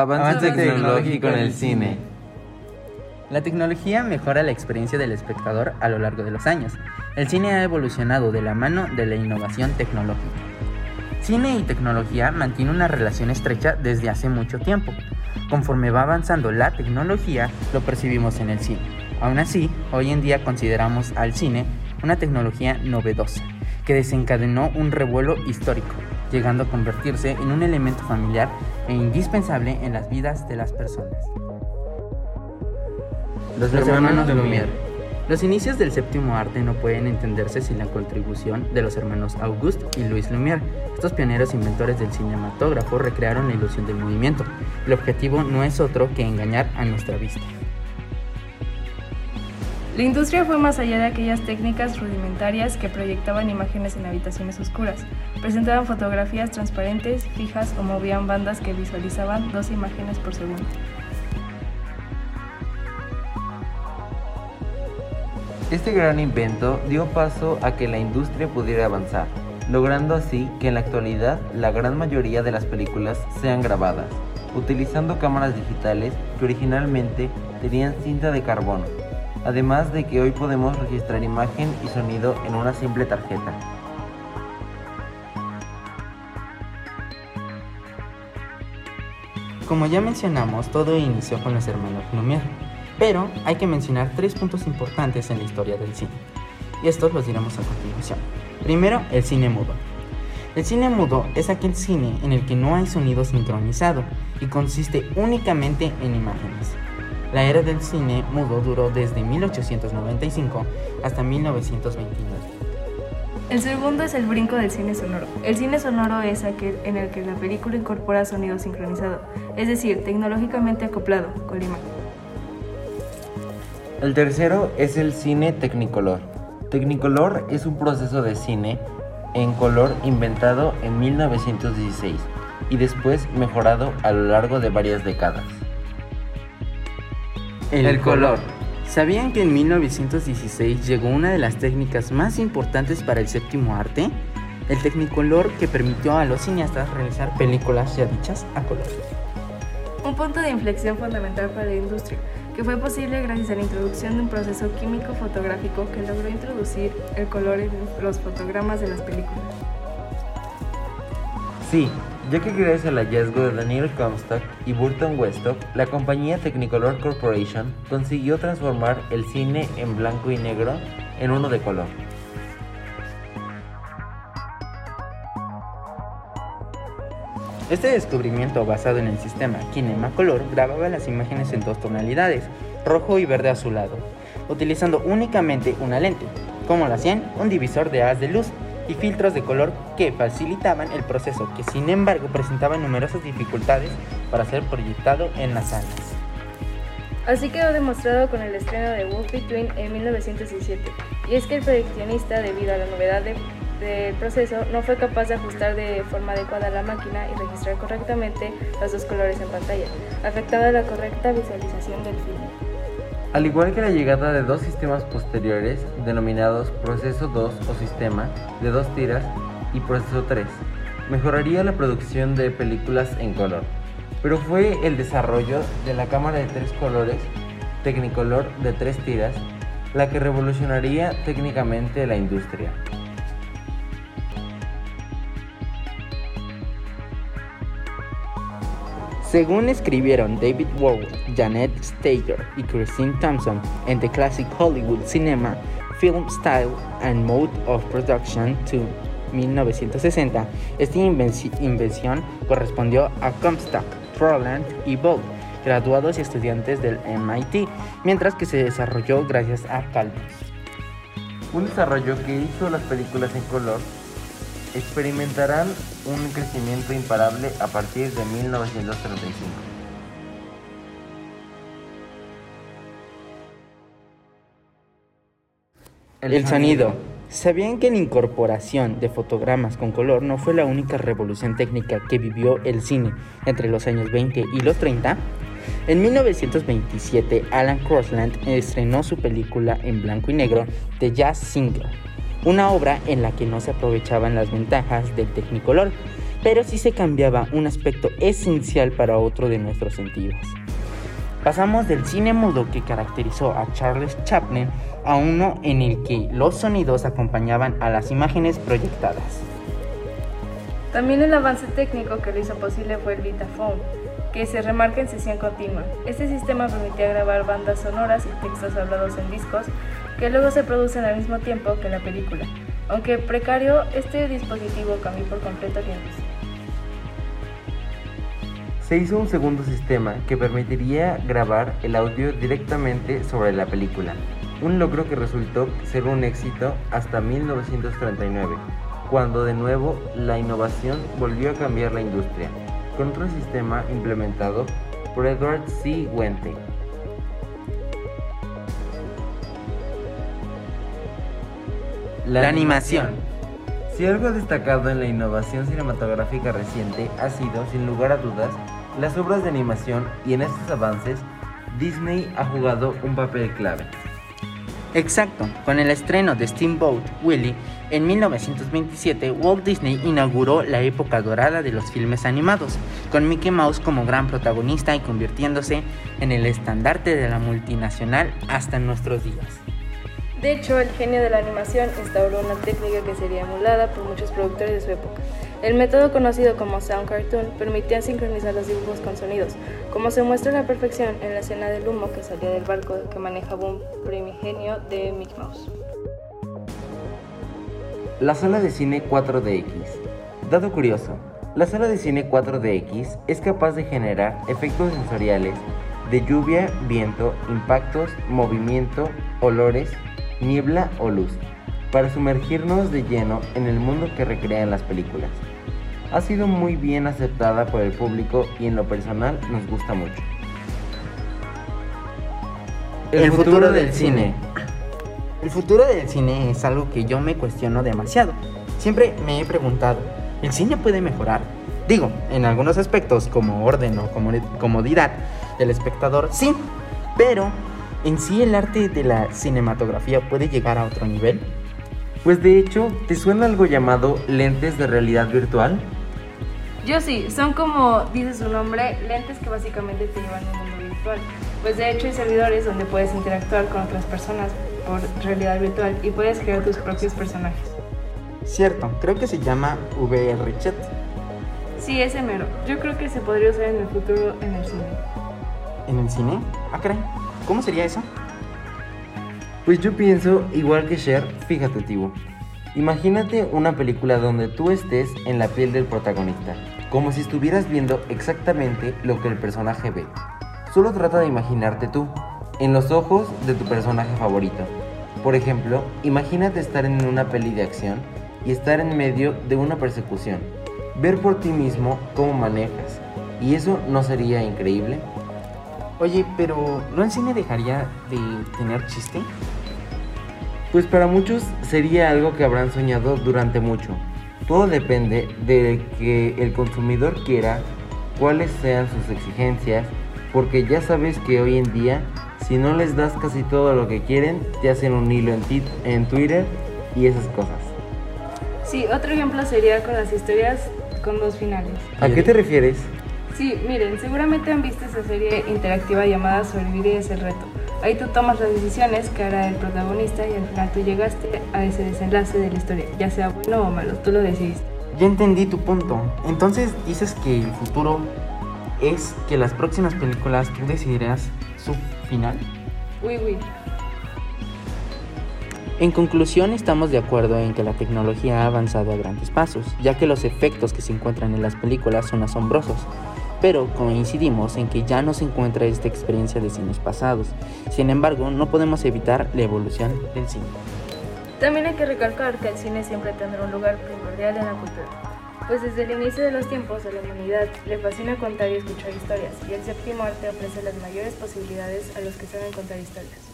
Avance tecnológico en el cine. La tecnología mejora la experiencia del espectador a lo largo de los años. El cine ha evolucionado de la mano de la innovación tecnológica. Cine y tecnología mantienen una relación estrecha desde hace mucho tiempo. Conforme va avanzando la tecnología, lo percibimos en el cine. Aún así, hoy en día consideramos al cine una tecnología novedosa, que desencadenó un revuelo histórico, llegando a convertirse en un elemento familiar e indispensable en las vidas de las personas. Los, hermanos Lumière. Los inicios del séptimo arte no pueden entenderse sin la contribución de los hermanos Auguste y Louis Lumière. Estos pioneros inventores del cinematógrafo recrearon la ilusión del movimiento. El objetivo no es otro que engañar a nuestra vista. La industria fue más allá de aquellas técnicas rudimentarias que proyectaban imágenes en habitaciones oscuras. Presentaban fotografías transparentes, fijas o movían bandas que visualizaban dos imágenes por segundo. Este gran invento dio paso a que la industria pudiera avanzar, logrando así que en la actualidad la gran mayoría de las películas sean grabadas, utilizando cámaras digitales que originalmente tenían cinta de carbono además de que hoy podemos registrar imagen y sonido en una simple tarjeta. Como ya mencionamos, todo inició con los hermanos Lumière, pero hay que mencionar tres puntos importantes en la historia del cine, y estos los diremos a continuación. Primero, el cine mudo. El cine mudo es aquel cine en el que no hay sonido sincronizado y consiste únicamente en imágenes. La era del cine mudo duró desde 1895 hasta 1929. El segundo es el brinco del cine sonoro. El cine sonoro es aquel en el que la película incorpora sonido sincronizado, es decir, tecnológicamente acoplado con la imagen. El tercero es el cine Technicolor. Technicolor es un proceso de cine en color inventado en 1916 y después mejorado a lo largo de varias décadas. El, color. ¿Sabían que en 1916 llegó una de las técnicas más importantes para el séptimo arte? El Technicolor que permitió a los cineastas realizar películas ya dichas a color. Un punto de inflexión fundamental para la industria, que fue posible gracias a la introducción de un proceso químico fotográfico que logró introducir el color en los fotogramas de las películas. Sí, ya que gracias al hallazgo de Daniel Comstock y Burton Westhoff, la compañía Technicolor Corporation consiguió transformar el cine en blanco y negro en uno de color. Este descubrimiento basado en el sistema Kinemacolor grababa las imágenes en dos tonalidades, rojo y verde azulado, utilizando únicamente una lente, como lo hacían un divisor de haz de luz y filtros de color que facilitaban el proceso, que sin embargo presentaban numerosas dificultades para ser proyectado en las salas. Así quedó demostrado con el estreno de Wolf Between en 1917, y es que el proyeccionista, debido a la novedad del proceso, no fue capaz de ajustar de forma adecuada la máquina y registrar correctamente los dos colores en pantalla, afectando la correcta visualización del filme. Al igual que la llegada de dos sistemas posteriores, denominados Proceso 2 o Sistema de dos tiras y Proceso 3, mejoraría la producción de películas en color. Pero fue el desarrollo de la cámara de tres colores, Technicolor de tres tiras, la que revolucionaría técnicamente la industria. Según escribieron David Warwood, Janet Stager y Christine Thompson en The Classic Hollywood Cinema Film Style and Mode of Production to 1960, esta invención correspondió a Comstock, Froland y Bolt, graduados y estudiantes del MIT, mientras que se desarrolló gracias a Calvin. Un desarrollo que hizo las películas en color experimentarán un crecimiento imparable a partir de 1935. El, sonido. ¿Sabían que la incorporación de fotogramas con color no fue la única revolución técnica que vivió el cine entre los años 20 y los 30? En 1927, Alan Crossland estrenó su película en blanco y negro The Jazz Singer una obra en la que no se aprovechaban las ventajas del Technicolor pero sí se cambiaba un aspecto esencial para otro de nuestros sentidos. Pasamos del cine mudo que caracterizó a Charles Chaplin a uno en el que los sonidos acompañaban a las imágenes proyectadas. También el avance técnico que lo hizo posible fue el Vitaphone, que se remarca en sesión continua. Este sistema permitía grabar bandas sonoras y textos hablados en discos que luego se producen al mismo tiempo que la película. Aunque precario, este dispositivo cambió por completo tiempos. Se hizo un segundo sistema que permitiría grabar el audio directamente sobre la película, un logro que resultó ser un éxito hasta 1939, cuando de nuevo la innovación volvió a cambiar la industria, con otro sistema implementado por Edward C. Wente. La, animación. Si algo ha destacado en la innovación cinematográfica reciente ha sido, sin lugar a dudas, las obras de animación y en estos avances Disney ha jugado un papel clave. Exacto, con el estreno de Steamboat Willie en 1927, Walt Disney inauguró la época dorada de los filmes animados, con Mickey Mouse como gran protagonista y convirtiéndose en el estandarte de la multinacional hasta nuestros días. De hecho, el genio de la animación instauró una técnica que sería emulada por muchos productores de su época. El método conocido como Sound Cartoon permitía sincronizar los dibujos con sonidos, como se muestra a la perfección en la escena del humo que salía del barco que manejaba un primigenio de Mickey Mouse. La sala de cine 4DX. Dato curioso, la sala de cine 4DX es capaz de generar efectos sensoriales de lluvia, viento, impactos, movimiento, olores, niebla o luz, para sumergirnos de lleno en el mundo que recrean las películas. Ha sido muy bien aceptada por el público y en lo personal nos gusta mucho. El, futuro, del cine. El futuro del cine es algo que yo me cuestiono demasiado. Siempre me he preguntado, ¿el cine puede mejorar? Digo, en algunos aspectos como orden o comodidad del espectador, sí, pero ¿En sí el arte de la cinematografía puede llegar a otro nivel? Pues de hecho, ¿te suena algo llamado lentes de realidad virtual? Yo sí, son como dice su nombre, lentes que básicamente te llevan a un mundo virtual. Pues de hecho hay servidores donde puedes interactuar con otras personas por realidad virtual y puedes crear tus propios personajes. Cierto, creo que se llama VRChat. Sí, ese mero. Yo creo que se podría usar en el futuro en el cine. ¿En el cine? Ah, caray. ¿Cómo sería eso? Pues yo pienso, igual que Cher, fíjate, Tibo. Imagínate una película donde tú estés en la piel del protagonista, como si estuvieras viendo exactamente lo que el personaje ve. Solo trata de imaginarte tú, en los ojos de tu personaje favorito. Por ejemplo, imagínate estar en una peli de acción y estar en medio de una persecución. Ver por ti mismo cómo manejas. ¿Y eso no sería increíble? Oye, pero ¿no el cine dejaría de tener chiste? Pues para muchos sería algo que habrán soñado durante mucho. Todo depende de que el consumidor quiera, cuáles sean sus exigencias, porque ya sabes que hoy en día, si no les das casi todo lo que quieren, te hacen un hilo en, en Twitter y esas cosas. Sí, otro ejemplo sería con las historias con dos finales. ¿A qué te refieres? Sí, miren, seguramente han visto esa serie interactiva llamada Sobrevivir es el reto. Ahí tú tomas las decisiones que hará el protagonista y al final tú llegaste a ese desenlace de la historia, ya sea bueno o malo, tú lo decidiste. Ya entendí tu punto. Entonces dices que el futuro es que las próximas películas tú decidirás su final. Uy, uy. En conclusión, estamos de acuerdo en que la tecnología ha avanzado a grandes pasos, ya que los efectos que se encuentran en las películas son asombrosos pero coincidimos en que ya no se encuentra esta experiencia de cines pasados. Sin embargo, no podemos evitar la evolución del cine. También hay que recalcar que el cine siempre tendrá un lugar primordial en la cultura, pues desde el inicio de los tiempos a la humanidad le fascina contar y escuchar historias, y el séptimo arte ofrece las mayores posibilidades a los que saben contar historias.